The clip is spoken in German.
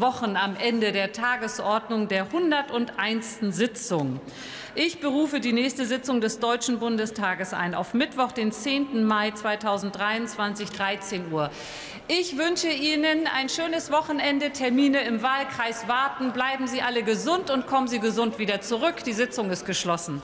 Wochen am Ende der Tagesordnung der 101. Sitzung. Ich berufe die nächste Sitzung des Deutschen Bundestages ein auf Mittwoch, den 10. Mai 2023, 13 Uhr. Ich wünsche Ihnen ein schönes Wochenende. Termine im Wahlkreis warten. Bleiben Sie alle gesund und kommen Sie gesund wieder zurück. Die Sitzung ist geschlossen.